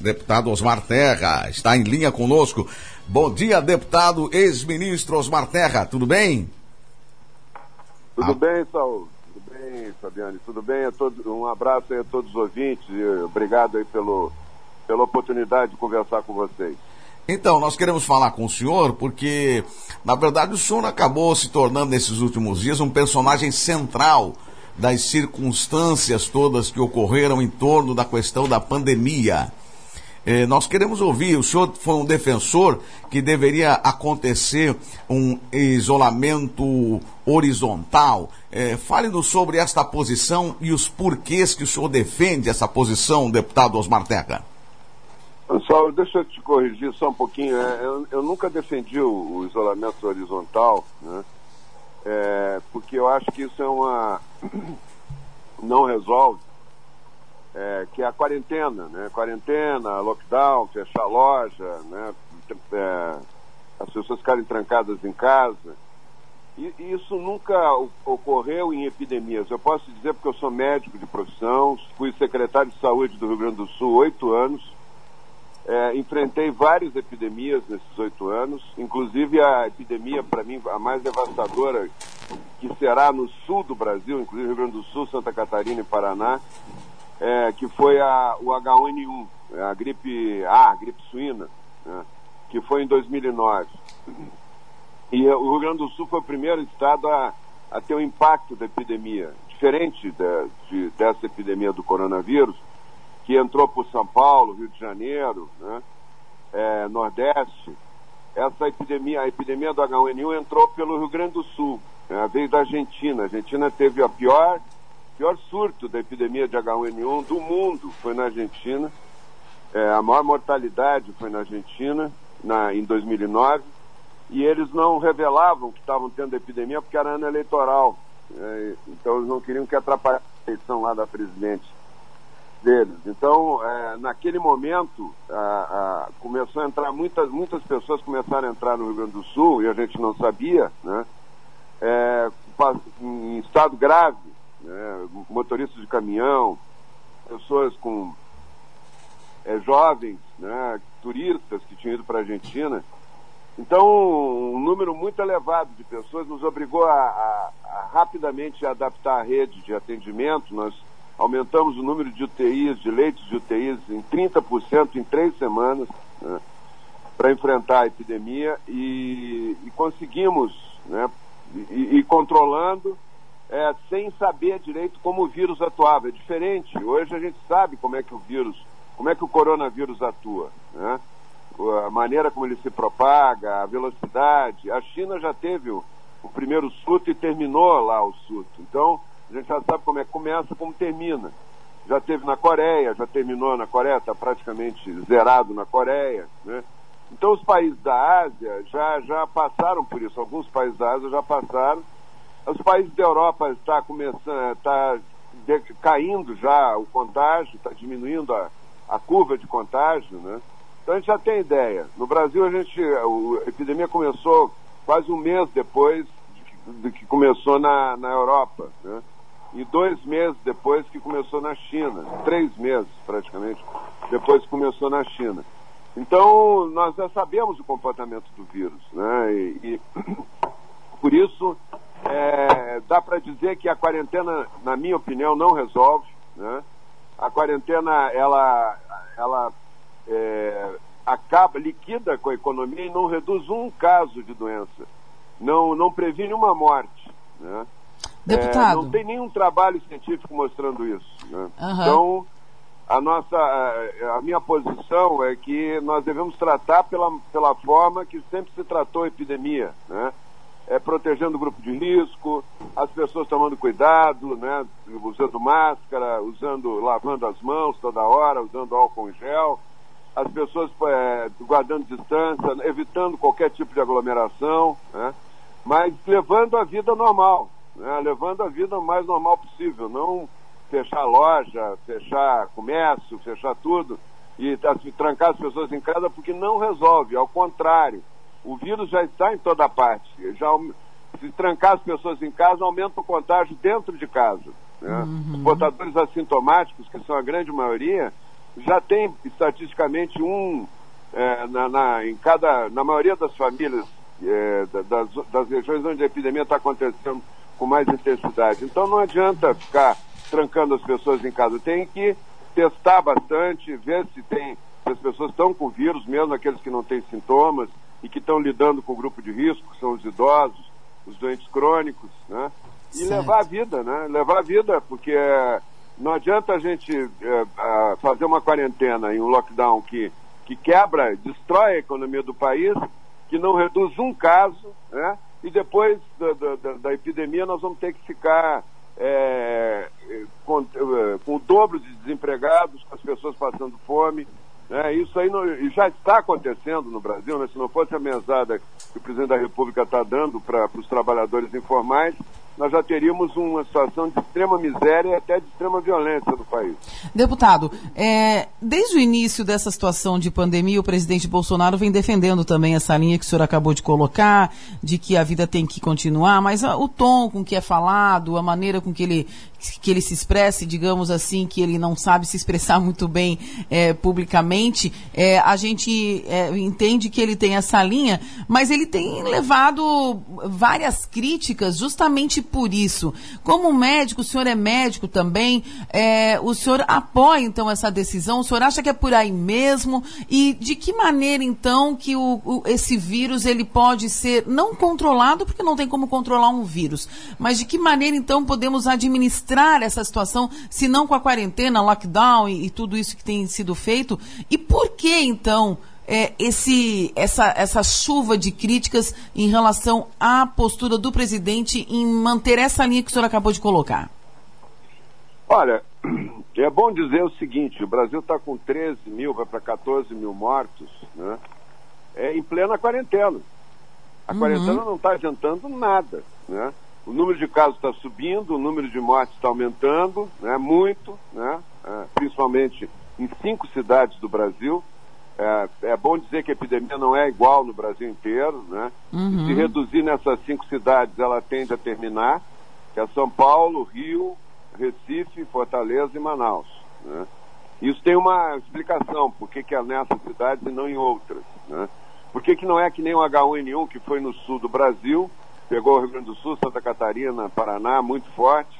Deputado Osmar Terra está em linha conosco. Bom dia, deputado ex-ministro Osmar Terra, tudo bem? Tudo ah. bem, Saul? Tudo bem, Fabiane? Tudo bem? A todos, um abraço aí a todos os ouvintes e obrigado aí pelo, pela oportunidade de conversar com vocês. Então, nós queremos falar com o senhor porque, na verdade, o senhor acabou se tornando nesses últimos dias um personagem central das circunstâncias todas que ocorreram em torno da questão da pandemia. Eh, nós queremos ouvir, o senhor foi um defensor que deveria acontecer um isolamento horizontal. Eh, Fale-nos sobre esta posição e os porquês que o senhor defende essa posição, deputado Osmar Teca. Pessoal, deixa eu te corrigir só um pouquinho. É, eu, eu nunca defendi o, o isolamento horizontal, né? É, porque eu acho que isso é uma. não resolve, é, que é a quarentena, né? Quarentena, lockdown, fechar loja, né? É, as pessoas ficarem trancadas em casa. E, e isso nunca ocorreu em epidemias. Eu posso dizer porque eu sou médico de profissão, fui secretário de saúde do Rio Grande do Sul oito anos é, enfrentei várias epidemias nesses oito anos, inclusive a epidemia, para mim, a mais devastadora, que será no sul do Brasil, inclusive Rio Grande do Sul, Santa Catarina e Paraná, é, que foi a, o H1N1, a gripe A, a gripe suína, né, que foi em 2009. E o Rio Grande do Sul foi o primeiro estado a, a ter o impacto da epidemia, diferente de, dessa epidemia do coronavírus, que entrou por São Paulo, Rio de Janeiro, né? é, Nordeste, essa epidemia, a epidemia do H1N1 entrou pelo Rio Grande do Sul, né? veio da Argentina. A Argentina teve a pior, pior surto da epidemia de H1N1 do mundo, foi na Argentina. É, a maior mortalidade foi na Argentina, na, em 2009, e eles não revelavam que estavam tendo epidemia porque era ano eleitoral. É, então eles não queriam que atrapalhasse a eleição lá da presidente deles. Então, é, naquele momento, a, a, começou a entrar, muitas, muitas pessoas começaram a entrar no Rio Grande do Sul, e a gente não sabia, né? É, em estado grave, né? motoristas de caminhão, pessoas com é, jovens, né? turistas que tinham ido para a Argentina. Então, um número muito elevado de pessoas nos obrigou a, a, a rapidamente adaptar a rede de atendimento. Nós aumentamos o número de UTIs, de leitos de UTIs em 30% em três semanas né, para enfrentar a epidemia e, e conseguimos, né, e, e controlando é, sem saber direito como o vírus atuava. É diferente. Hoje a gente sabe como é que o vírus, como é que o coronavírus atua, né? A maneira como ele se propaga, a velocidade. A China já teve o, o primeiro surto e terminou lá o surto. Então, a gente já sabe como é que começa, como termina. Já teve na Coreia, já terminou na Coreia, está praticamente zerado na Coreia. Né? Então os países da Ásia já, já passaram por isso, alguns países da Ásia já passaram. Os países da Europa está começando, está caindo já o contágio, está diminuindo a, a curva de contágio, né? Então a gente já tem ideia. No Brasil a gente, a epidemia começou quase um mês depois de que, que começou na, na Europa, né? E dois meses depois que começou na China, três meses praticamente depois que começou na China. Então, nós já sabemos o comportamento do vírus, né? E, e por isso, é, dá para dizer que a quarentena, na minha opinião, não resolve, né? A quarentena, ela, ela é, acaba, liquida com a economia e não reduz um caso de doença. Não, não previne uma morte, né? Deputado. É, não tem nenhum trabalho científico mostrando isso. Né? Uhum. Então, a nossa, a minha posição é que nós devemos tratar pela, pela forma que sempre se tratou a epidemia, né? É, protegendo o grupo de risco, as pessoas tomando cuidado, né? Usando máscara, usando, lavando as mãos toda hora, usando álcool em gel, as pessoas é, guardando distância, evitando qualquer tipo de aglomeração, né? Mas levando a vida normal, né, levando a vida o mais normal possível, não fechar loja, fechar comércio, fechar tudo e trancar as pessoas em casa porque não resolve, ao contrário, o vírus já está em toda parte. Já, se trancar as pessoas em casa, aumenta o contágio dentro de casa. Né? Uhum. Os portadores assintomáticos, que são a grande maioria, já tem estatisticamente um é, na, na, em cada, na maioria das famílias é, das, das regiões onde a epidemia está acontecendo com mais intensidade. Então não adianta ficar trancando as pessoas em casa. Tem que testar bastante, ver se tem se as pessoas estão com vírus, mesmo aqueles que não têm sintomas e que estão lidando com o grupo de risco, que são os idosos, os doentes crônicos, né? E certo. levar a vida, né? Levar a vida, porque é, não adianta a gente é, fazer uma quarentena em um lockdown que, que quebra, destrói a economia do país, que não reduz um caso, né? E depois da, da, da epidemia nós vamos ter que ficar é, com, com, o dobro de desempregados, com as pessoas passando fome. Né? Isso aí não, já está acontecendo no Brasil, né? se não fosse a mesada que o presidente da República está dando para os trabalhadores informais, nós já teríamos uma situação de extrema miséria e até de extrema violência no país. Deputado, é, desde o início dessa situação de pandemia, o presidente Bolsonaro vem defendendo também essa linha que o senhor acabou de colocar, de que a vida tem que continuar, mas a, o tom com que é falado, a maneira com que ele que ele se expresse, digamos assim, que ele não sabe se expressar muito bem é, publicamente, é, a gente é, entende que ele tem essa linha, mas ele tem levado várias críticas justamente por isso. Como médico, o senhor é médico também, é, o senhor apoia então essa decisão? O senhor acha que é por aí mesmo? E de que maneira então que o, o, esse vírus ele pode ser não controlado, porque não tem como controlar um vírus, mas de que maneira então podemos administrar administrar essa situação, se não com a quarentena, lockdown e, e tudo isso que tem sido feito? E por que, então, é, esse, essa, essa chuva de críticas em relação à postura do presidente em manter essa linha que o senhor acabou de colocar? Olha, é bom dizer o seguinte: o Brasil está com 13 mil, vai para 14 mil mortos, né? É em plena quarentena. A uhum. quarentena não está adiantando nada, né? O número de casos está subindo, o número de mortes está aumentando, né, muito, né, é, principalmente em cinco cidades do Brasil. É, é, bom dizer que a epidemia não é igual no Brasil inteiro, né? Uhum. Se reduzir nessas cinco cidades, ela tende a terminar, que é São Paulo, Rio, Recife, Fortaleza e Manaus. Né? Isso tem uma explicação, por que, que é nessas cidades e não em outras. Né? Por que, que não é que nem o H1N1 que foi no sul do Brasil, pegou o Rio Grande do Sul, Santa Catarina, Paraná, muito forte,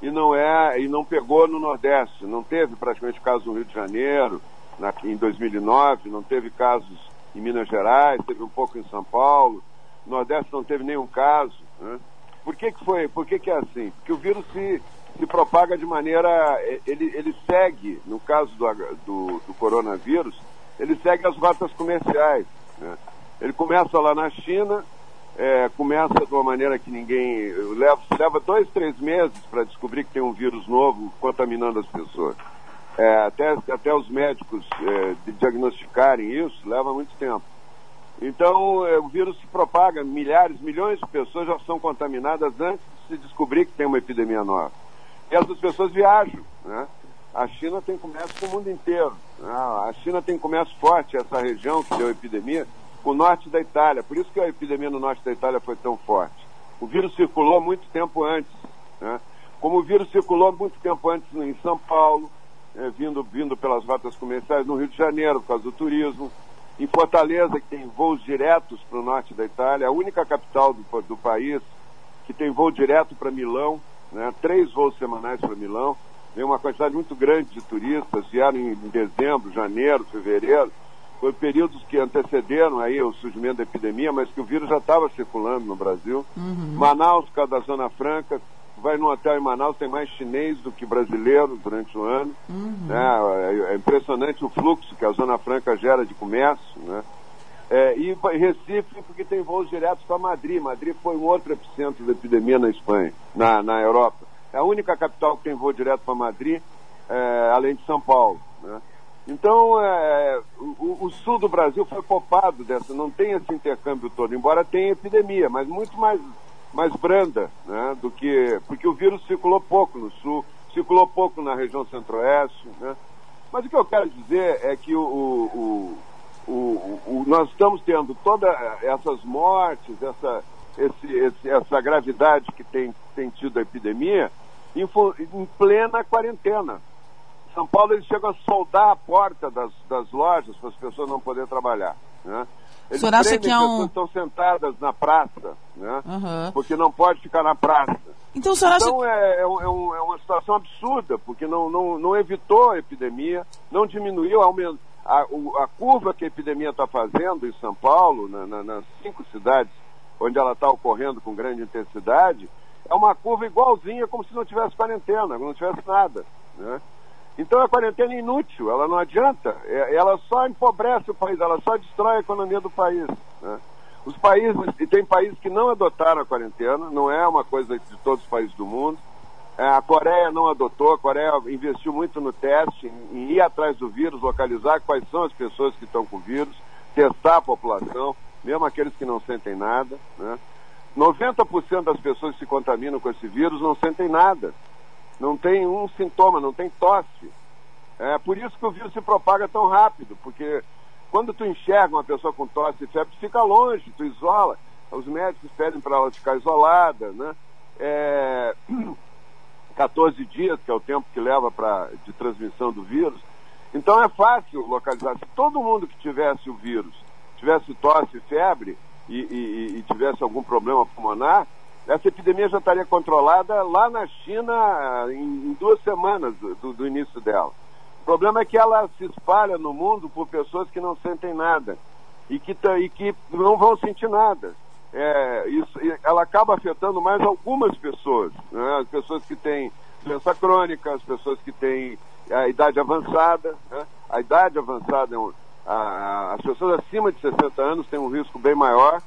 e não é e não pegou no Nordeste. Não teve praticamente casos no Rio de Janeiro, na, em 2009, não teve casos em Minas Gerais, teve um pouco em São Paulo. No Nordeste não teve nenhum caso. Né? Por que, que foi? Por que, que é assim? Porque o vírus se, se propaga de maneira. Ele, ele segue, no caso do, do, do coronavírus, ele segue as rotas comerciais. Né? Ele começa lá na China, é, começa de uma maneira que ninguém. Leva, leva dois, três meses para descobrir que tem um vírus novo contaminando as pessoas. É, até, até os médicos é, diagnosticarem isso, leva muito tempo. Então, é, o vírus se propaga, milhares, milhões de pessoas já são contaminadas antes de se descobrir que tem uma epidemia nova. E essas pessoas viajam. Né? A China tem comércio com o mundo inteiro. Né? A China tem comércio forte, essa região que deu epidemia, o norte da Itália. Por isso que a epidemia no norte da Itália foi tão forte. O vírus circulou muito tempo antes. Né? Como o vírus circulou muito tempo antes em São Paulo, é, vindo, vindo pelas rotas comerciais no Rio de Janeiro, por causa do turismo. Em Fortaleza, que tem voos diretos para o norte da Itália, a única capital do, do país que tem voo direto para Milão, né? três voos semanais para Milão. Vem uma quantidade muito grande de turistas, vieram em dezembro, janeiro, fevereiro foi períodos que antecederam aí o surgimento da epidemia, mas que o vírus já estava circulando no Brasil. Uhum. Manaus, por causa da Zona Franca, vai no hotel em Manaus, tem mais chinês do que brasileiro durante o ano. Uhum. É, é, impressionante o fluxo que a Zona Franca gera de comércio, né? É, e Recife, porque tem voos diretos para Madrid. Madrid foi um outro epicentro da epidemia na Espanha, na, na Europa. É a única capital que tem voo direto para Madrid, é, além de São Paulo. Né? Então, é, o, o, sul do Brasil foi poupado dessa, não tem esse intercâmbio todo, embora tenha epidemia, mas muito mais, mais branda, né, do que. Porque o vírus circulou pouco no sul, circulou pouco na região centro-oeste, né? Mas o que eu quero dizer é que o, o, o, nós estamos tendo todas essas mortes, essa, esse, esse, essa gravidade que tem, tem tido a epidemia em, em plena quarentena São Paulo eles chegam a soldar a porta das, das lojas para as pessoas não poderem trabalhar. Né? Eles senhor acha que há um... estão sentadas na praça, né? Uhum. porque não pode ficar na praça. Então, o senhor acha... então é, é, é, um, é, uma situação absurda, porque não, não, não evitou a epidemia, não diminuiu, aumentou. A, a curva que a epidemia está fazendo em São Paulo, na, na, nas cinco cidades onde ela está ocorrendo com grande intensidade, é uma curva igualzinha como se não tivesse quarentena, não tivesse nada. Né? Então a quarentena é inútil, ela não adianta, é, ela só empobrece o país, ela só destrói a economia do país. Né? Os países, e tem países que não adotaram a quarentena, não é uma coisa de todos os países do mundo. É, a Coreia não adotou, a Coreia investiu muito no teste, em ir atrás do vírus, localizar quais são as pessoas que estão com o vírus, testar a população, mesmo aqueles que não sentem nada. Né? 90% das pessoas que se contaminam com esse vírus não sentem nada não tem um sintoma, não tem tosse. É por isso que o vírus se propaga tão rápido, porque quando tu enxerga uma pessoa com tosse e febre, fica longe, tu isola. Os médicos pedem para ela ficar isolada, né? É... 14 dias, que é o tempo que leva pra, de transmissão do vírus. Então é fácil localizar. Se todo mundo que tivesse o vírus tivesse tosse e febre e, e, e tivesse algum problema pulmonar, essa epidemia já estaria controlada lá na China em, em duas semanas do, do, início dela. O problema é que ela se espalha no mundo por pessoas que não sentem nada e que, e que não vão sentir nada. É, isso, ela acaba afetando mais algumas pessoas, né? as pessoas que têm doença crônica, as pessoas que têm a idade avançada. Né? A idade avançada, é a, a, as pessoas acima de 60 anos têm um risco bem maior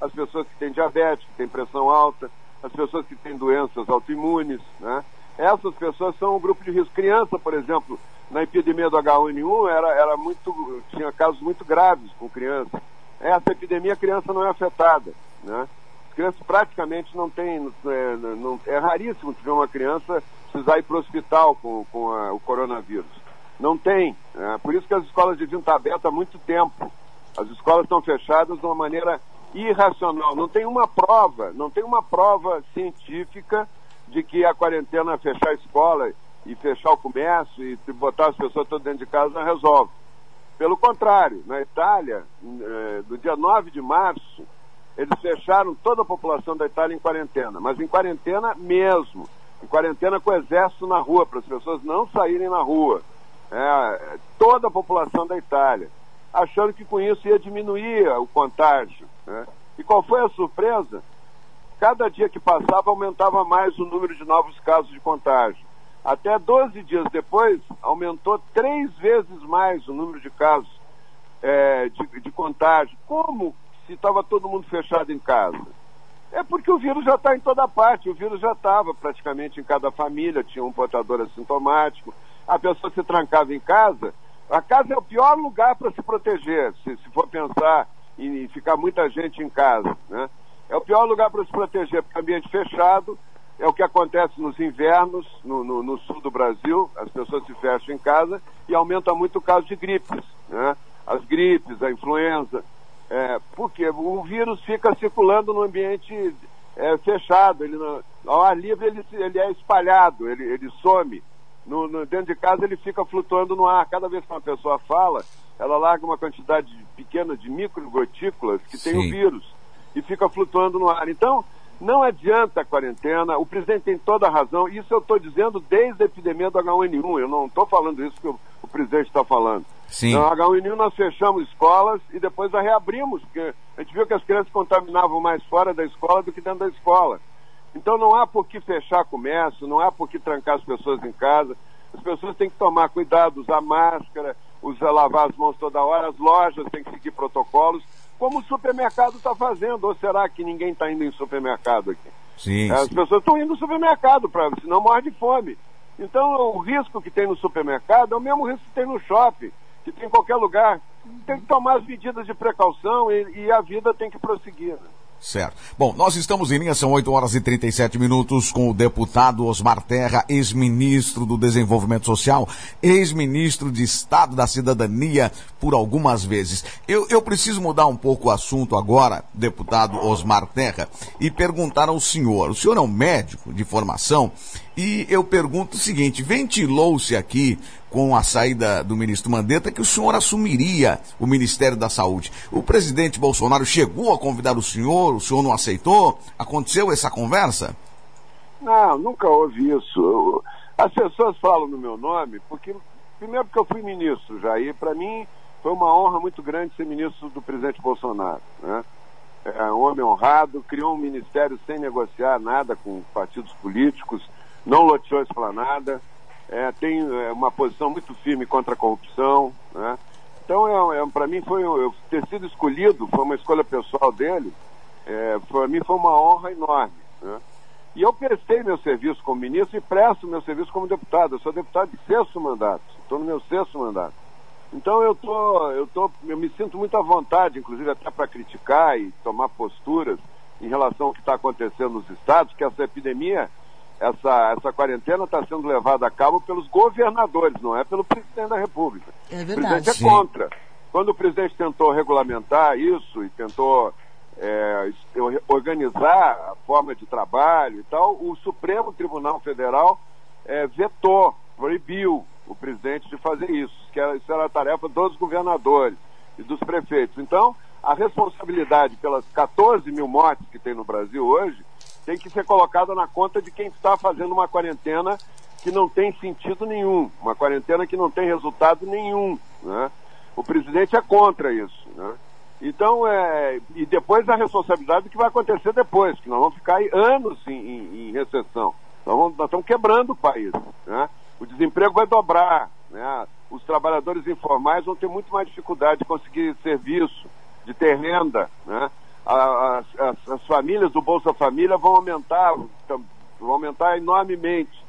as pessoas que têm diabetes, que têm pressão alta, as pessoas que têm doenças autoimunes, né? Essas pessoas são um grupo de risco. Criança, por exemplo, na epidemia do H1N1 era, era muito, tinha casos muito graves com criança. Essa epidemia a criança não é afetada, né? As crianças praticamente não têm, é, não, é raríssimo ver uma criança precisar ir para o hospital com, com a, o coronavírus. Não tem. É, por isso que as escolas deviam estar abertas há muito tempo. As escolas estão fechadas de uma maneira irracional. Não tem uma prova, não tem uma prova científica de que a quarentena, fechar a escola e fechar o comércio e botar as pessoas todas dentro de casa não resolve. Pelo contrário, na Itália, eh, do dia 9 de março, eles fecharam toda a população da Itália em quarentena, mas em quarentena mesmo. Em quarentena com o exército na rua, para as pessoas não saírem na rua. É, toda a população da Itália achando que com isso ia diminuir o contágio. Né? E qual foi a surpresa? Cada dia que passava aumentava mais o número de novos casos de contágio. Até 12 dias depois, aumentou três vezes mais o número de casos é, de, de contágio. Como se estava todo mundo fechado em casa? É porque o vírus já está em toda parte, o vírus já estava praticamente em cada família, tinha um portador assintomático. A pessoa se trancava em casa, a casa é o pior lugar para se proteger, se, se for pensar em ficar muita gente em casa. Né? É o pior lugar para se proteger, porque é ambiente fechado, é o que acontece nos invernos no, no, no, sul do Brasil, as pessoas se fecham em casa e aumenta muito o caso de gripes, né? as gripes, a influenza, é, porque o vírus fica circulando no ambiente é, fechado, ele, ao ar livre ele, ele é espalhado, ele, ele some no, no, dentro de casa ele fica flutuando no ar. Cada vez que uma pessoa fala, ela larga uma quantidade pequena de microgotículas que Sim. tem o vírus e fica flutuando no ar. Então, não adianta a quarentena, o presidente tem toda a razão, isso eu estou dizendo desde a epidemia do H1N1, eu não estou falando isso que o, o presidente está falando. Sim. No H1N1 nós fechamos escolas e depois a reabrimos, porque a gente viu que as crianças contaminavam mais fora da escola do que dentro da escola. Então não há por que fechar comércio, não há por que trancar as pessoas em casa. As pessoas têm que tomar cuidado, usar máscara, usar, lavar as mãos toda hora, as lojas têm que seguir protocolos, como o supermercado está fazendo. Ou será que ninguém está indo em supermercado aqui? Sim, As sim. pessoas estão indo no supermercado, pra, senão morre de fome. Então o risco que tem no supermercado é o mesmo risco que tem no shopping, que tem em qualquer lugar. Tem que tomar as medidas de precaução e, e a vida tem que prosseguir. Né? Certo. Bom, nós estamos em linha, são 8 horas e 37 minutos, com o deputado Osmar Terra, ex-ministro do Desenvolvimento Social, ex-ministro de Estado da Cidadania por algumas vezes. Eu, eu preciso mudar um pouco o assunto agora, deputado Osmar Terra, e perguntar ao senhor. O senhor é um médico de formação e eu pergunto o seguinte: ventilou-se aqui com a saída do ministro Mandetta, que o senhor assumiria o Ministério da Saúde. O presidente Bolsonaro chegou a convidar o senhor, o senhor não aceitou? Aconteceu essa conversa? Não, nunca houve isso. As pessoas falam no meu nome porque, primeiro, porque eu fui ministro já, e para mim foi uma honra muito grande ser ministro do presidente Bolsonaro. Né? É um homem honrado, criou um ministério sem negociar nada com partidos políticos, não loteou esplanada, é, tem é, uma posição muito firme contra a corrupção. Né? Então, é, é para mim, foi eu ter sido escolhido, foi uma escolha pessoal dele, é, para mim foi uma honra enorme. Né? E eu prestei meu serviço como ministro e presto meu serviço como deputado. Eu sou deputado de sexto mandato, estou no meu sexto mandato. Então eu tô, eu tô, eu me sinto muito à vontade, inclusive até para criticar e tomar posturas em relação ao que está acontecendo nos estados, que essa epidemia, essa, essa quarentena está sendo levada a cabo pelos governadores, não é pelo presidente da República. É verdade. O presidente é contra. Quando o presidente tentou regulamentar isso e tentou é, organizar a forma de trabalho e tal, o Supremo Tribunal Federal é, vetou, proibiu o presidente de fazer isso, que era, isso era a tarefa dos governadores e dos prefeitos. Então, a responsabilidade pelas 14 mil mortes que tem no Brasil hoje tem que ser colocada na conta de quem está fazendo uma quarentena que não tem sentido nenhum, uma quarentena que não tem resultado nenhum. Né? O presidente é contra isso. Né? Então, é, e depois a responsabilidade do que vai acontecer depois, que nós vamos ficar anos em, em, em recessão. Nós, vamos, nós estamos quebrando o país. Né? O desemprego vai dobrar. Né? Os trabalhadores informais vão ter muito mais dificuldade de conseguir serviço, de ter renda. Né? As, as, as famílias do Bolsa Família vão aumentar, vão aumentar enormemente.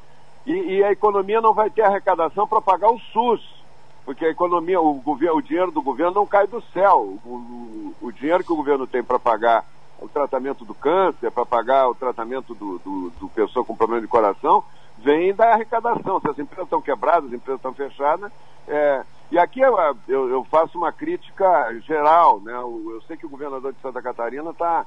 E, e a economia não vai ter arrecadação para pagar o SUS porque a economia, o, governo, o dinheiro do governo não cai do céu. O, o, o dinheiro que o governo tem para pagar o tratamento do câncer, para pagar o tratamento do, do, do, pessoa com problema de coração, vem da arrecadação. Se as empresas estão quebradas, as empresas estão fechadas. É, e aqui eu, eu, faço uma crítica geral. Né? Eu, sei que o governador de Santa Catarina tá,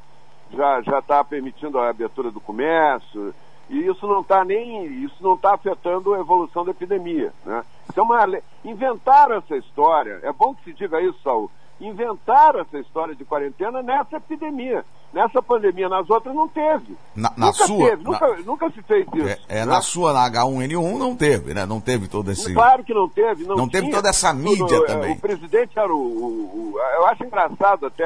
já está permitindo a abertura do comércio, e isso não está nem isso não está afetando a evolução da epidemia, né? Então, uma, inventaram essa história. É bom que se diga isso, Saul. Inventaram essa história de quarentena nessa epidemia, nessa pandemia. Nas outras não teve. Na, na nunca sua, teve, nunca, na, nunca se fez isso. É, é né? na sua na H1N1 não teve, né? Não teve todo esse. Claro que não teve. Não, não teve toda essa mídia o, também. O presidente era o, o, o, Eu acho engraçado até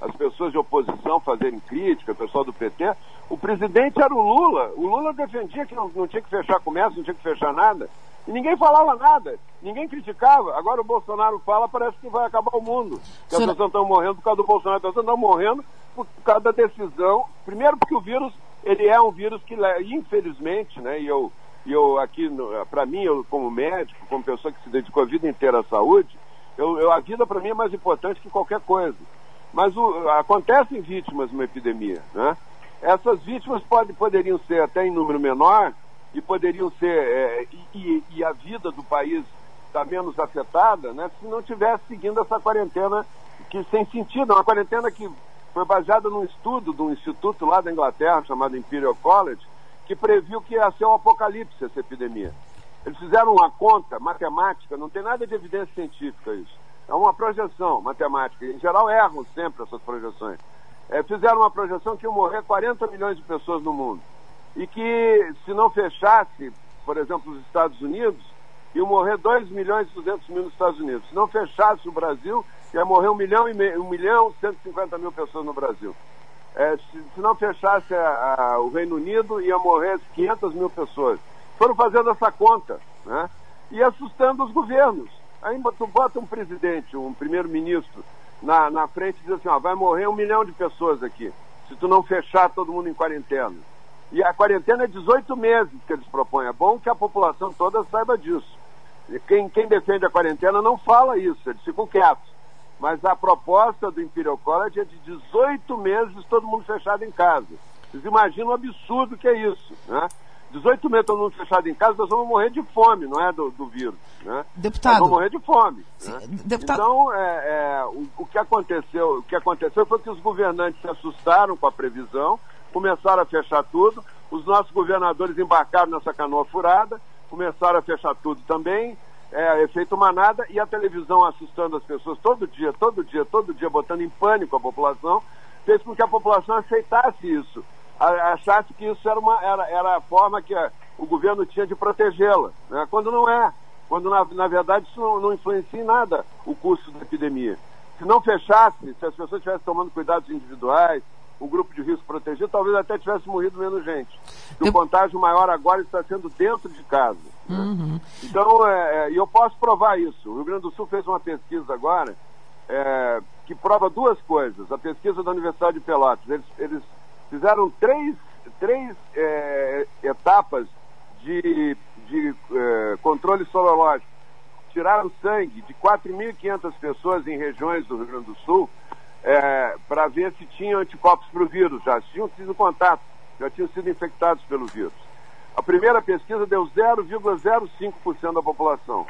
as pessoas de oposição fazerem crítica, o pessoal do PT. O presidente era o Lula. O Lula defendia que não, não tinha que fechar comércio, não tinha que fechar nada. E ninguém falava nada, ninguém criticava. Agora o Bolsonaro fala, parece que vai acabar o mundo. Que as pessoas estão morrendo por causa do Bolsonaro, as pessoas estão morrendo por causa da decisão. Primeiro porque o vírus, ele é um vírus que, infelizmente, né, e eu, eu aqui, para mim, eu como médico, como pessoa que se dedicou a vida inteira à saúde, eu, eu a vida para mim é mais importante que qualquer coisa. Mas o, acontecem vítimas numa epidemia, né? Essas vítimas pode, poderiam ser até em número menor, e poderiam ser é, e, e, a vida do país está menos afetada, né? Se não tivesse seguindo essa quarentena que sem sentido, uma quarentena que foi baseada num estudo de um instituto lá da Inglaterra chamado Imperial College, que previu que ia ser um apocalipse essa epidemia. Eles fizeram uma conta matemática, não tem nada de evidência científica isso. É uma projeção matemática. Em geral erram sempre essas projeções. É, fizeram uma projeção que iam morrer 40 milhões de pessoas no mundo e que se não fechasse, por exemplo, os Estados Unidos, iam morrer 2 milhões e 200 mil nos Estados Unidos. Se não fechasse o Brasil, ia morrer 1 milhão e, meio, 1 milhão e 150 mil pessoas no Brasil. É, se, se, não fechasse a, a, o Reino Unido, ia morrer 500 mil pessoas. Foram fazendo essa conta, né? E assustando os governos. Aí tu bota um presidente, um primeiro-ministro, na, na frente e diz assim, ó, vai morrer um milhão de pessoas aqui, se tu não fechar todo mundo em quarentena. E a quarentena é 18 meses que eles propõem. É bom que a população toda saiba disso. E quem, quem defende a quarentena não fala isso, eles ficam quietos. Mas a proposta do Imperial College é de 18 meses todo mundo fechado em casa. Vocês imaginam o absurdo que é isso, né? 18 meses todo mundo fechado em casa, nós vamos morrer de fome, não é do, do vírus, né? Deputado. Nós vamos morrer de fome. Sim, né? deputado... Então, é, é, o, o, que aconteceu, o que aconteceu foi que os governantes se assustaram com a previsão, começaram a fechar tudo, os nossos governadores embarcaram nessa canoa furada, começaram a fechar tudo também, é, efeito manada e a televisão assustando as pessoas todo dia, todo dia, todo dia, botando em pânico a população, fez com que a população aceitasse isso, achasse que isso era, uma, era, era a forma que a, o governo tinha de protegê-la, né? quando não é, quando na, na verdade isso não, não influencia em nada o curso da epidemia. Se não fechasse, se as pessoas estivessem tomando cuidados individuais, o grupo de risco protegido, talvez até tivesse morrido menos gente. E o contágio maior agora está sendo dentro de casa. Né? Uhum. Então, é, é, e eu posso provar isso. O Rio Grande do Sul fez uma pesquisa agora é, que prova duas coisas. A pesquisa da Universidade de Pelotas. Eles, eles fizeram três, três é, etapas de, de é, controle sorológico. Tiraram sangue de 4.500 pessoas em regiões do Rio Grande do Sul é, para ver se tinham anticorpos para o vírus já, tinham tido contato, já tinham sido infectados pelo vírus. A primeira pesquisa deu 0,05% da população,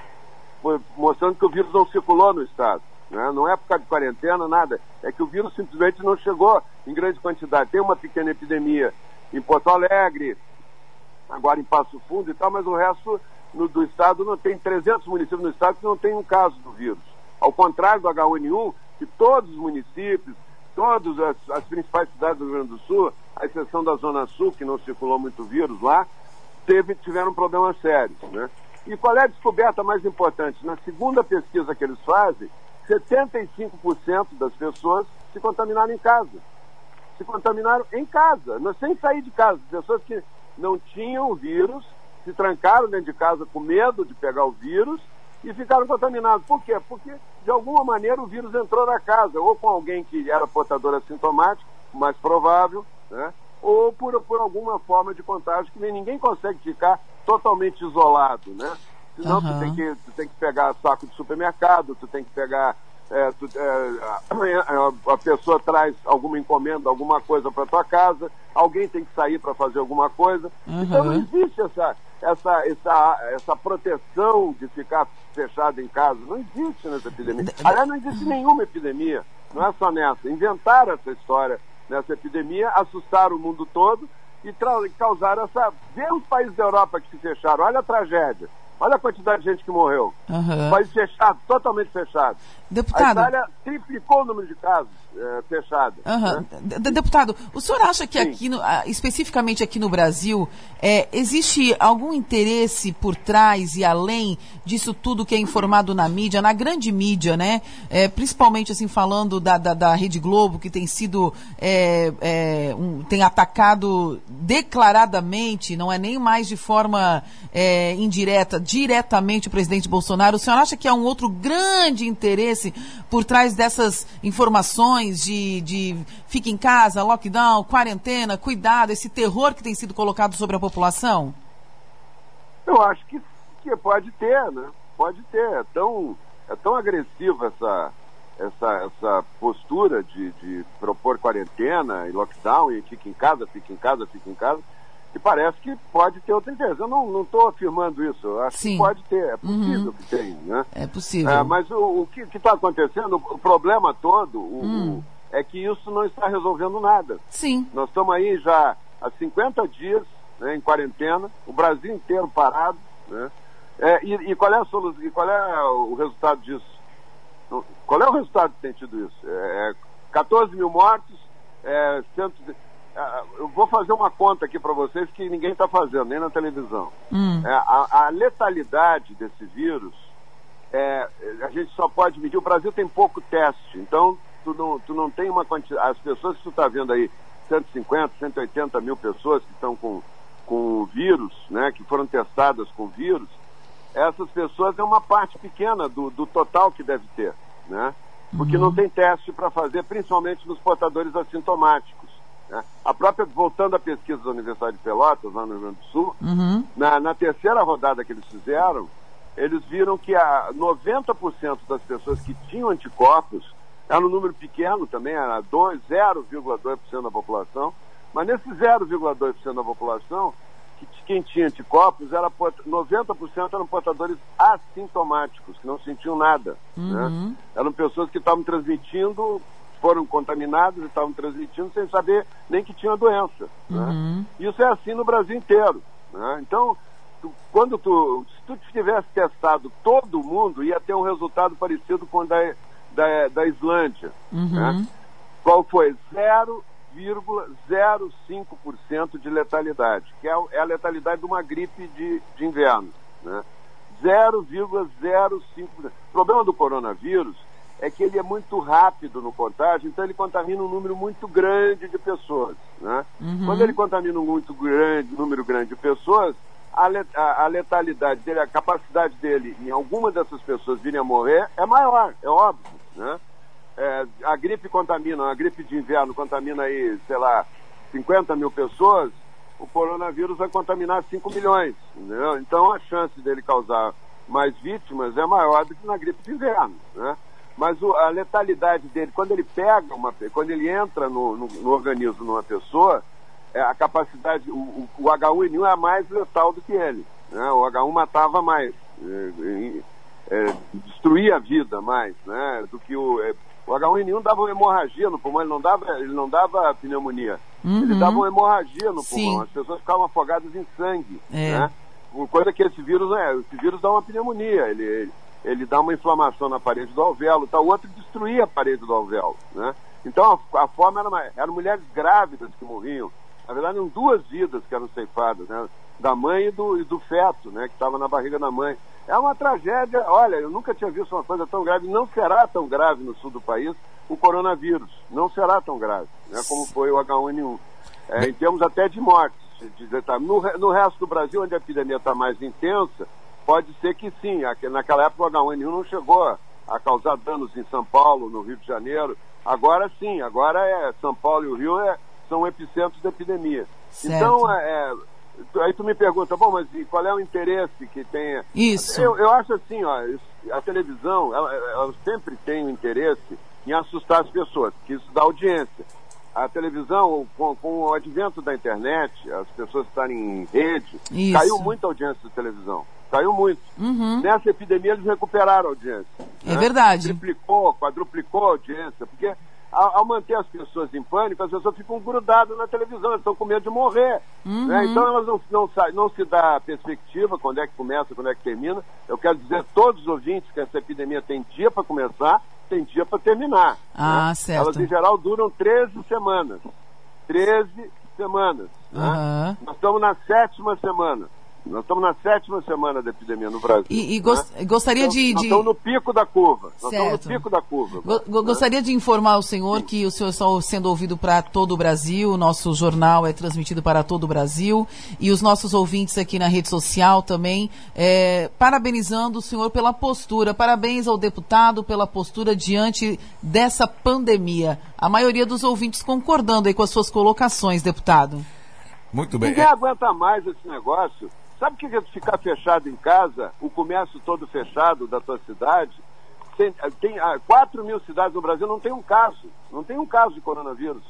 mostrando que o vírus não circulou no estado. Né? Não é por causa de quarentena, nada. É que o vírus simplesmente não chegou em grande quantidade. Tem uma pequena epidemia em Porto Alegre, agora em Passo Fundo e tal, mas o resto no, do estado não tem 300 municípios no estado que não tem um caso do vírus. Ao contrário do H1N1, que todos os municípios, todas as, as, principais cidades do Rio Grande do Sul, à exceção da Zona Sul, que não circulou muito vírus lá, teve, tiveram problemas sérios. Né? E qual é a descoberta mais importante? Na segunda pesquisa que eles fazem, 75% das pessoas se contaminaram em casa. Se contaminaram em casa, sem sair de casa. Pessoas que não tinham vírus, se trancaram dentro de casa com medo de pegar o vírus e ficaram contaminados. Por quê? Porque, de alguma maneira, o vírus entrou na casa, ou com alguém que era portador assintomático, mais provável, né? ou por, por alguma forma de contágio que nem ninguém consegue ficar totalmente isolado, né? Senão uhum. tu, tem que, tu tem que pegar saco de supermercado, tu tem que pegar é, tu, é, a pessoa traz alguma encomenda, alguma coisa para tua casa, alguém tem que sair para fazer alguma coisa. Uhum. Então não existe essa, essa, essa, essa proteção de ficar fechado em casa. Não existe nessa epidemia. Aliás, não existe nenhuma epidemia. Não é só nessa. Inventaram essa história nessa epidemia, assustaram o mundo todo e causaram essa. Vê os países da Europa que se fecharam. Olha a tragédia. Olha a quantidade de gente que morreu. Uhum. País fechado, totalmente fechado. Deputado. A Itália triplicou o número de casos é, fechados. Uhum. Né? Deputado, o senhor acha que Sim. aqui, no, especificamente aqui no Brasil, é, existe algum interesse por trás e além disso tudo que é informado na mídia, na grande mídia, né? É, principalmente assim falando da, da, da, Rede Globo, que tem sido um, tem atacado declaradamente, não é nem mais de forma indireta, diretamente o presidente Bolsonaro. O senhor acha que há um outro grande interesse por trás dessas informações de, de fique em casa, lockdown, quarentena, cuidado, esse terror que tem sido colocado sobre a população? Eu acho que, que pode ter, né? Pode ter. É tão, é tão agressiva essa, essa, essa postura de, de propor quarentena e lockdown e fique em casa, fique em casa, fique em casa que parece que pode ter outra empresa. Eu não estou afirmando isso, eu acho Sim. que pode ter, é possível uhum. que tenha. Né? É possível. É, mas o, o que está acontecendo, o problema todo o, hum. o, é que isso não está resolvendo nada. Sim. Nós estamos aí já há 50 dias né, em quarentena, o Brasil inteiro parado. Né? É, e, e, qual é a solução, e qual é o resultado disso? Qual é o resultado que tem tido isso? É, 14 mil mortos, é, cento, ah, eu vou fazer uma conta aqui para vocês que ninguém está fazendo, nem na televisão. Hum. É, a, a, letalidade desse vírus, é, a gente só pode medir. O Brasil tem pouco teste, então tu não, tu não tem uma quantidade. As pessoas que tu está vendo aí, 150, 180 mil pessoas que estão com, com o vírus, né, que foram testadas com vírus, essas pessoas é uma parte pequena do, do total que deve ter, né? Porque uhum. não tem teste para fazer, principalmente nos portadores assintomáticos. Né? A própria, voltando à pesquisa da Universidade de Pelotas, lá no Rio Grande do Sul, uhum. na, na, terceira rodada que eles fizeram, eles viram que a 90% das pessoas que tinham anticorpos, era um número pequeno também, era 0,2% da população, mas nesse 0,2% da população, que quem tinha anticorpos, era 90% eram portadores assintomáticos, que não sentiam nada. Né? Uhum. Né? Eram pessoas que estavam transmitindo foram contaminados e estavam transmitindo sem saber nem que tinha doença. Né? Uhum. Né? Isso é assim no Brasil inteiro. Né? Então, tu, quando tu, se tu tivesse testado todo mundo, ia ter um resultado parecido com o da, da, da Islândia. Uhum. Né? Qual foi? 0,05% de letalidade, que é, é, a letalidade de uma gripe de, de inverno. Né? 0,05%. O problema do coronavírus é que ele é muito rápido no contágio, então ele contamina um número muito grande de pessoas. Né? Uhum. Quando ele contamina um muito grande, número grande de pessoas, a, a, a, letalidade dele, a capacidade dele em alguma dessas pessoas virem a morrer é maior, é óbvio. Né? É, a gripe contamina, a gripe de inverno contamina aí, sei lá, 50 mil pessoas, o coronavírus vai contaminar 5 milhões. Entendeu? Então a chance dele causar mais vítimas é maior do que na gripe de inverno. Né? Mas o, a letalidade dele, quando ele pega uma, quando ele entra no, no, no organismo de uma pessoa, é, a capacidade, o, o, o, H1N1 é mais letal do que ele. Né? O H1 matava mais, é, é, destruía a vida mais, né? Do que o, é, o H1N1 dava uma hemorragia no pulmão, ele não dava, ele não dava pneumonia. Uhum. Ele dava uma hemorragia no Sim. pulmão, as pessoas ficavam afogadas em sangue. É. Né? Coisa que esse vírus é, esse vírus dá uma pneumonia, ele, ele, ele dá uma inflamação na parede do alvéolo, tá? o outro destruía a parede do alvéolo. Né? Então a, a forma era, uma, eram mulheres grávidas que morriam. Na verdade, eram duas vidas que eram ceifadas, né? da mãe e do, e do feto, né? que estava na barriga da mãe. É uma tragédia. Olha, eu nunca tinha visto uma coisa tão grave. Não será tão grave no sul do país o coronavírus. Não será tão grave, né? como foi o H1N1. É, em termos até de mortes. De, de, no, no resto do Brasil, onde a epidemia está mais intensa, pode ser que sim. Naquela época o H1N1 não chegou a, causar danos em São Paulo, no Rio de Janeiro. Agora sim, agora é São Paulo e o Rio é, são epicentros da epidemia. Certo. Então, é, aí tu me pergunta, bom, mas qual é o interesse que tenha? Isso. Eu, eu acho assim, ó, a televisão, ela, ela sempre tem o um interesse em assustar as pessoas, porque isso dá audiência. A televisão, com, com, o advento da internet, as pessoas estarem em rede, isso. caiu muito a audiência da televisão. Caiu muito. Uhum. Nessa epidemia eles recuperaram a audiência. É né? verdade. Triplicou, quadruplicou a audiência, porque ao, ao, manter as pessoas em pânico, as pessoas ficam grudadas na televisão, estão com medo de morrer. Uhum. Né? Então elas não, não, não, se dá perspectiva quando é que começa, quando é que termina. Eu quero dizer a todos os ouvintes que essa epidemia tem dia para começar, tem dia para terminar. Ah, né? certo. Elas em geral duram 13 semanas. 13 semanas. Uhum. Né? Nós estamos na sétima semana. Nós estamos na sétima semana da epidemia no Brasil. E, e gost né? gostaria então, de, Nós de... estamos no pico da curva. Nós certo. estamos no pico da curva. Go gostaria de informar o senhor que o senhor está sendo ouvido para todo o Brasil, o nosso jornal é transmitido para todo o Brasil e os nossos ouvintes aqui na rede social também, é, parabenizando o senhor pela postura. Parabéns ao deputado pela postura diante dessa pandemia. A maioria dos ouvintes concordando aí com as suas colocações, deputado. Muito bem. Ninguém aguenta mais esse negócio. Sabe o que é ficar fechado em casa, o comércio todo fechado da tua cidade? Tem, tem ah, 4 mil cidades no Brasil, não tem um caso. Não tem um caso de coronavírus.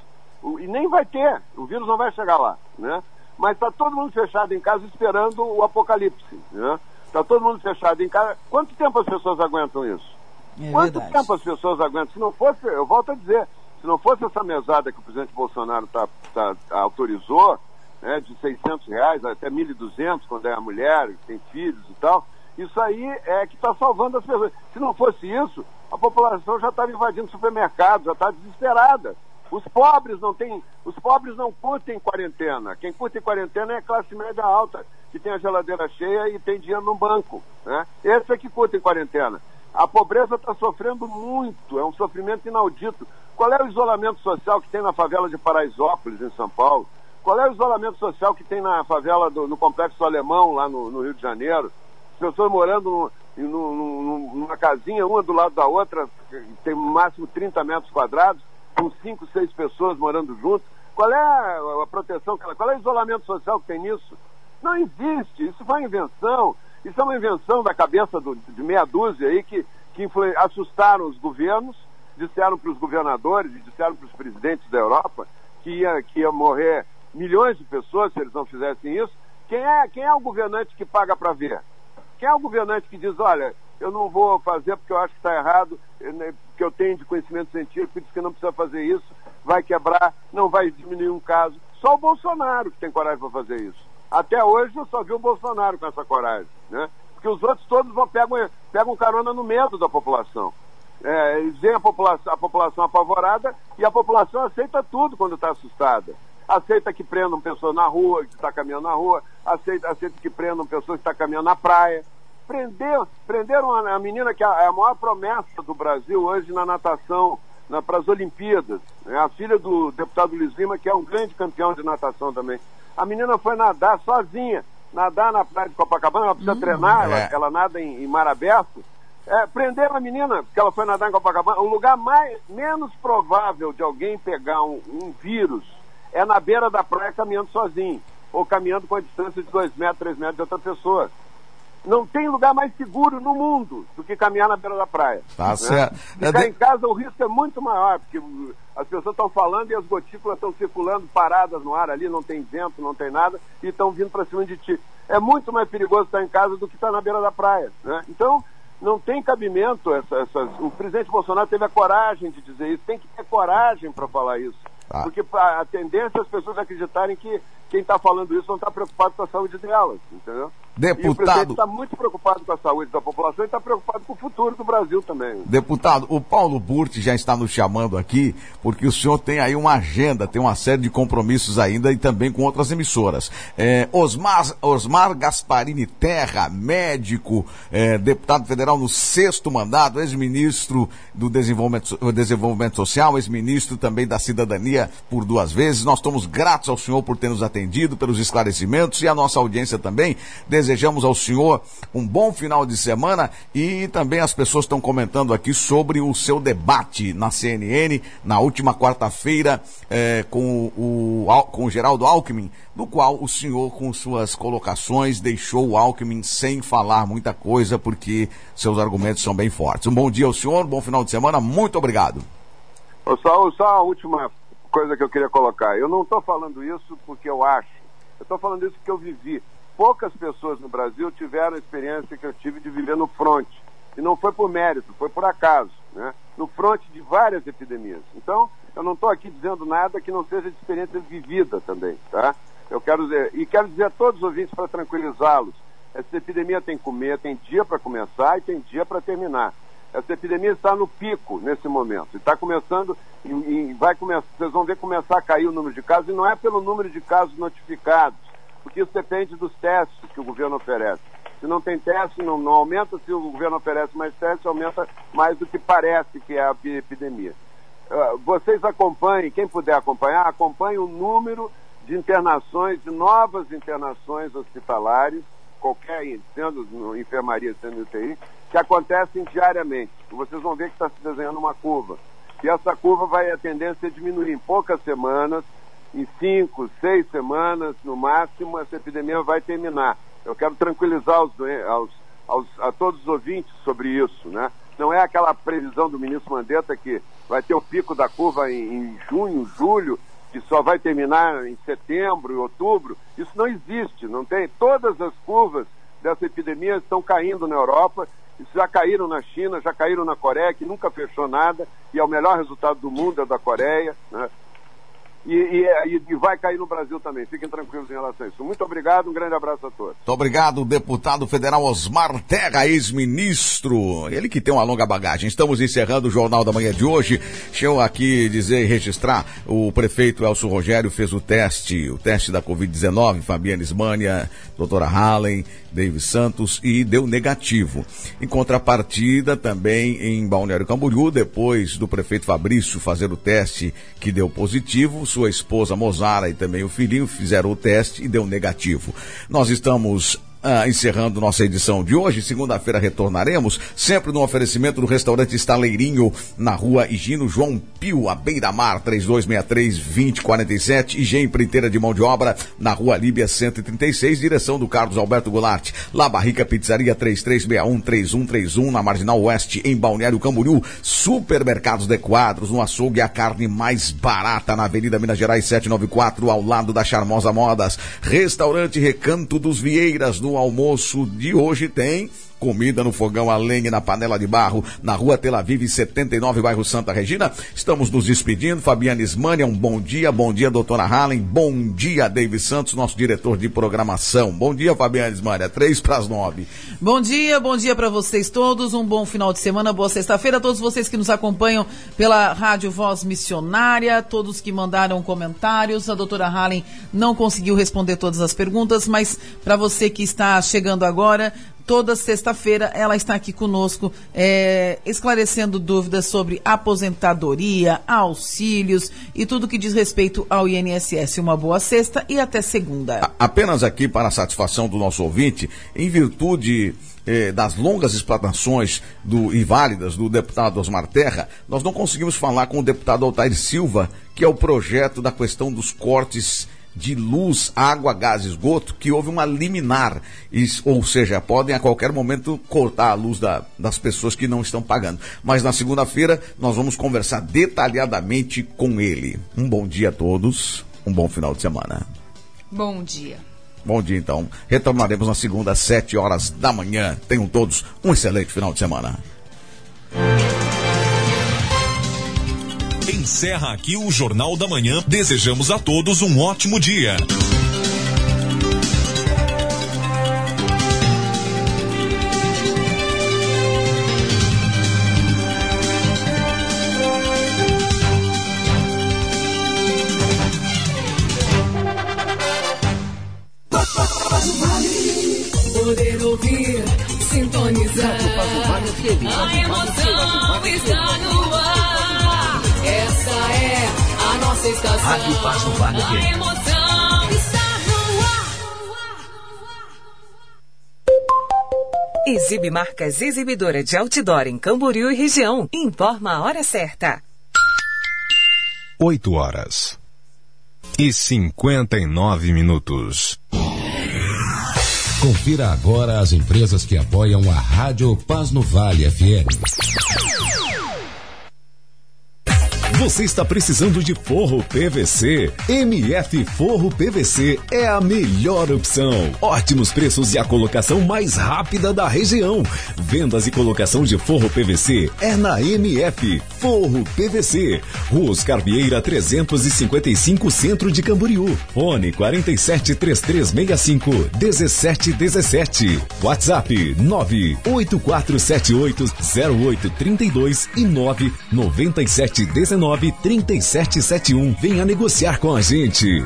O, e nem vai ter. O vírus não vai chegar lá. Né? Mas está todo mundo fechado em casa esperando o apocalipse. Né? Está todo mundo fechado em casa. Quanto tempo as pessoas aguentam isso? É Quanto verdade. tempo as pessoas aguentam? Se não fosse, eu volto a dizer, se não fosse essa mesada que o presidente Bolsonaro tá, tá, autorizou, né, de 600 reais até 1.200 quando é a mulher, tem filhos e tal, isso aí é que está salvando as pessoas. Se não fosse isso, a população já estava invadindo supermercados, já está desesperada. Os pobres não têm, os pobres não curtem quarentena. Quem curte quarentena é a classe média alta, que tem a geladeira cheia e tem dinheiro no banco. Né? Esse é que curte quarentena. A pobreza está sofrendo muito, é um sofrimento inaudito. Qual é o isolamento social que tem na favela de Paraisópolis, em São Paulo? Qual é o isolamento social que tem na favela do, no Complexo Alemão, lá no, no Rio de Janeiro? As pessoas morando no, no, numa casinha, uma do lado da outra, tem no máximo 30 metros quadrados, com 5, 6 pessoas morando juntos. Qual é a proteção, qual é o isolamento social que tem nisso? Não existe, isso foi invenção. Isso é uma invenção da cabeça do, de meia dúzia aí que, que assustaram os governos, disseram para os governadores disseram para os presidentes da Europa que ia, que ia morrer milhões de pessoas se eles não fizessem isso. Quem é, quem é o governante que paga para ver? Quem é o governante que diz, olha, eu não vou fazer porque eu acho que está errado, porque eu tenho de conhecimento científico, diz que não precisa fazer isso, vai quebrar, não vai diminuir um caso. Só o Bolsonaro que tem coragem para fazer isso. Até hoje eu só vi o Bolsonaro com essa coragem, né? Porque os outros todos vão, pegam, pegam carona no medo da população. É, eles veem a população, a população apavorada e a população aceita tudo quando está assustada. Aceita que prendam pessoas na rua, que está caminhando na rua, aceita, aceita que prendam pessoas que estão tá caminhando na praia. Prender, prenderam a, a menina que é, é a maior promessa do Brasil hoje na natação, na, para as Olimpíadas. É a filha do deputado Luiz Lima, que é um grande campeão de natação também. A menina foi nadar sozinha, nadar na praia de Copacabana, ela precisa hum, treinar, é. ela, ela, nada em, em mar aberto. É, prenderam a menina, porque ela foi nadar em Copacabana. O lugar mais, menos provável de alguém pegar um, um vírus é na beira da praia caminhando sozinho, ou caminhando com a distância de 2 metros, 3 metros de outra pessoa. Não tem lugar mais seguro no mundo do que caminhar na beira da praia. Tá né? certo. Ficar é de... em casa o risco é muito maior, porque as pessoas estão falando e as gotículas estão circulando paradas no ar ali, não tem vento, não tem nada, e estão vindo para cima de ti. É muito mais perigoso estar em casa do que estar na beira da praia. Né? Então, não tem cabimento essa, essas. O presidente Bolsonaro teve a coragem de dizer isso, tem que ter coragem para falar isso. Ah. Porque a, tendência é as pessoas acreditarem que quem está falando isso não está preocupado com a saúde delas, entendeu? Deputado. Está muito preocupado com a saúde da população e está preocupado com o futuro do Brasil também. Deputado, o Paulo Burti já está nos chamando aqui, porque o senhor tem aí uma agenda, tem uma série de compromissos ainda e também com outras emissoras. É, Osmar, Osmar Gasparini Terra, médico, é, deputado federal no sexto mandato, ex-ministro do desenvolvimento, desenvolvimento Social, ex-ministro também da Cidadania por duas vezes. Nós estamos gratos ao senhor por ter nos atendido, pelos esclarecimentos e a nossa audiência também. Desejamos ao senhor um bom final de semana e também as pessoas estão comentando aqui sobre o seu debate na CNN na última quarta-feira eh, com, o, com o Geraldo Alckmin, no qual o senhor, com suas colocações, deixou o Alckmin sem falar muita coisa, porque seus argumentos são bem fortes. Um bom dia ao senhor, um bom final de semana, muito obrigado. Só, só a última coisa que eu queria colocar. Eu não estou falando isso porque eu acho, eu estou falando isso porque eu vivi. Poucas pessoas no Brasil tiveram a experiência que eu tive de viver no fronte. E não foi por mérito, foi por acaso, né? no fronte de várias epidemias. Então, eu não estou aqui dizendo nada que não seja de experiência vivida também, tá? Eu quero dizer, e quero dizer a todos os ouvintes para tranquilizá-los, essa epidemia tem comer, tem dia para começar e tem dia para terminar. Essa epidemia está no pico nesse momento. Está começando e, e, vai começar, vocês vão ver começar a cair o número de casos, e não é pelo número de casos notificados, porque isso depende dos testes que o governo oferece. Se não tem teste, não, não aumenta, se o governo oferece mais testes, aumenta mais do que parece que é a epidemia. Uh, vocês acompanhem, quem puder acompanhar, acompanhe o número de internações, de novas internações hospitalares, qualquer, sendo enfermaria, sendo UTI, que acontecem diariamente. Vocês vão ver que está se desenhando uma curva. E essa curva vai a tendência a diminuir em poucas semanas, em cinco, seis semanas, no máximo, essa epidemia vai terminar. Eu quero tranquilizar os, aos, aos, a todos os ouvintes sobre isso, né? Não é aquela previsão do ministro Mandetta que vai ter o pico da curva em, em junho, julho, que só vai terminar em setembro outubro. Isso não existe, não tem. Todas as curvas dessa epidemia estão caindo na Europa já caíram na China, já caíram na Coreia, que nunca fechou nada, e é o melhor resultado do mundo é da Coreia. Né? E, e, e, vai cair no Brasil também. Fiquem tranquilos em relação a isso. Muito obrigado, um grande abraço a todos. Muito obrigado, deputado federal Osmar Terra, ex-ministro. Ele que tem uma longa bagagem. Estamos encerrando o Jornal da Manhã de hoje. Deixa eu aqui dizer e registrar: o prefeito Elcio Rogério fez o teste, o teste da Covid-19, Fabiana Ismânia, doutora Hallen, David Santos e deu negativo. Em contrapartida, também em Balneário Camboriú, depois do prefeito Fabrício fazer o teste que deu positivo, sua esposa Mozara e também o filhinho fizeram o teste e deu negativo. Nós estamos ah, encerrando nossa edição de hoje. Segunda-feira retornaremos, sempre no oferecimento do restaurante Estaleirinho, na rua Higino João Pio, à beira-mar, 3263-2047. IG Empreiteira de Mão de Obra, na rua Líbia 136, direção do Carlos Alberto Goulart. La Barrica Pizzaria 3361-3131, na Marginal Oeste, em Balneário Camboriú. Supermercados de Quadros, no açougue, a carne mais barata, na Avenida Minas Gerais 794, ao lado da Charmosa Modas. Restaurante Recanto dos Vieiras, no no almoço de hoje tem comida no fogão a lenha na panela de barro, na rua Tel Aviv 79, bairro Santa Regina. Estamos nos despedindo. Fabiana Ismânia, um bom dia. Bom dia, doutora Hallen. Bom dia, David Santos, nosso diretor de programação. Bom dia, Fabiana Ismânia. Três para as nove. Bom dia, bom dia para vocês todos. Um bom final de semana, boa sexta-feira. A todos vocês que nos acompanham pela Rádio Voz Missionária, todos que mandaram comentários. A doutora Hallen não conseguiu responder todas as perguntas, mas para você que está chegando agora, toda sexta-feira ela está aqui conosco, é, esclarecendo dúvidas sobre aposentadoria, auxílios e tudo que diz respeito ao INSS. Uma boa sexta e até segunda. Apenas aqui para a satisfação do nosso ouvinte, em virtude eh, das longas explanações do, e válidas do deputado Osmar Terra, nós não conseguimos falar com o deputado Altair Silva, que é o projeto da questão dos cortes de luz, água, gás, esgoto, que houve uma liminar, ou seja, podem a qualquer momento cortar a luz da, das pessoas que não estão pagando. Mas na segunda-feira nós vamos conversar detalhadamente com ele. Um bom dia a todos, um bom final de semana. Bom dia. Bom dia, então. Retornaremos na segunda, às sete horas da manhã. Tenham todos um excelente final de semana. Encerra aqui o Jornal da Manhã. Desejamos a todos um ótimo dia. Poder ouvir, sintonizar. A emoção está no ar. É nossa estação. Rádio Paz do Vale A emoção está no ar. Exibe Marcas Exibidora de Outdoor em Camboriú e região. Informa a hora certa. 8 horas e 59 minutos. Confira agora as empresas que apoiam a Rádio Paz no Vale FM. Você está precisando de forro PVC? MF Forro PVC é a melhor opção. Ótimos preços e a colocação mais rápida da região. Vendas e colocação de forro PVC é na MF Forro PVC. Rua Oscar Vieira 355 Centro de Camboriú. Fone 47 3365 1717. WhatsApp 98478 0832 e 99719 3771. Venha negociar com a gente.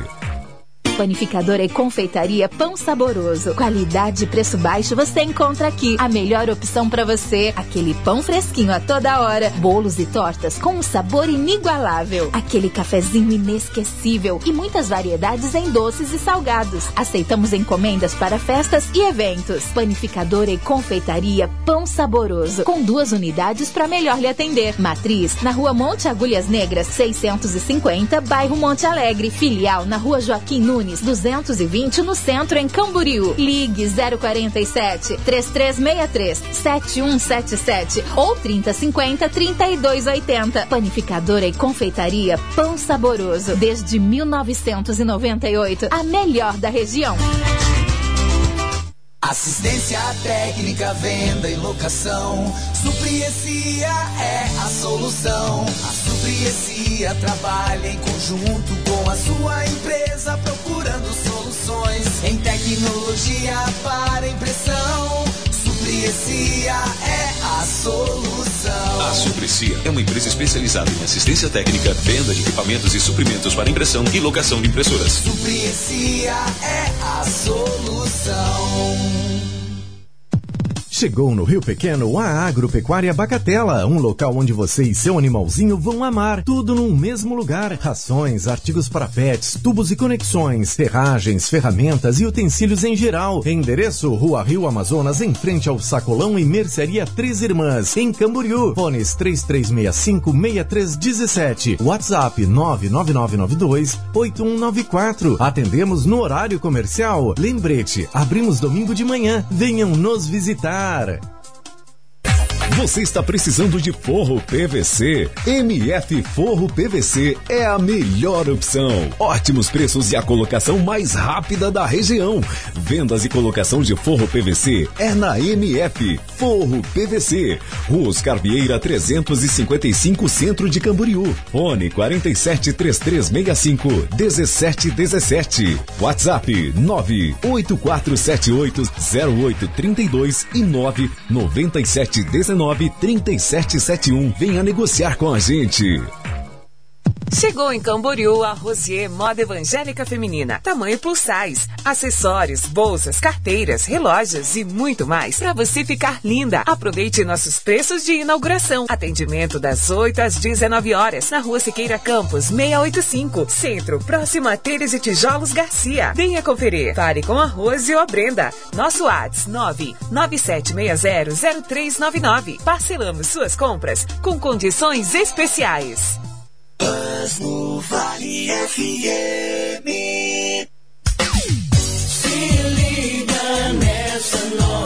Panificadora e confeitaria Pão Saboroso. Qualidade e preço baixo você encontra aqui. A melhor opção para você. Aquele pão fresquinho a toda hora. Bolos e tortas com um sabor inigualável. Aquele cafezinho inesquecível. E muitas variedades em doces e salgados. Aceitamos encomendas para festas e eventos. Panificadora e confeitaria Pão Saboroso. Com duas unidades para melhor lhe atender. Matriz na rua Monte Agulhas Negras, 650, bairro Monte Alegre. Filial na rua Joaquim Nunes. 220 no centro em Camboriú. Ligue 047 3363 7177 ou 3050 3280. Panificadora e confeitaria Pão Saboroso. Desde 1998, a melhor da região. Assistência técnica, venda e locação. Supriecia é a solução. A Supriecia trabalha em conjunto com a sua empresa, procurando soluções em tecnologia para impressão. Supriecia é a solução. A Suplicia é uma empresa especializada em assistência técnica, venda de equipamentos e suprimentos para impressão e locação de impressoras. Supriecia é a solução. Chegou no Rio Pequeno a Agropecuária Bacatela, um local onde você e seu animalzinho vão amar. Tudo num mesmo lugar: rações, artigos para pets, tubos e conexões, ferragens, ferramentas e utensílios em geral. Endereço: Rua Rio Amazonas, em frente ao Sacolão e Mercearia Três Irmãs, em Camboriú. Fones 3365-6317. WhatsApp 99992-8194. Atendemos no horário comercial. Lembrete: abrimos domingo de manhã. Venham nos visitar. Cara, você está precisando de forro PVC? MF Forro PVC é a melhor opção. Ótimos preços e a colocação mais rápida da região. Vendas e colocação de forro PVC é na MF Forro PVC. Rua Oscar Vieira 355 Centro de Camboriú. Fone 47 3365 1717. WhatsApp 98478 0832 e 99719 3771. Venha negociar com a gente. Chegou em Camboriú a Rosier Moda Evangélica Feminina. Tamanho plus size, acessórios, bolsas, carteiras, relógios e muito mais para você ficar linda. Aproveite nossos preços de inauguração. Atendimento das 8 às 19 horas na Rua Siqueira Campos, 685, Centro, próximo a Teres e Tijolos Garcia. Venha conferir. Pare com a Rose ou a Brenda. Nosso WhatsApp 997600399. Parcelamos suas compras com condições especiais. Paz no Vale FM. Se liga nessa noite.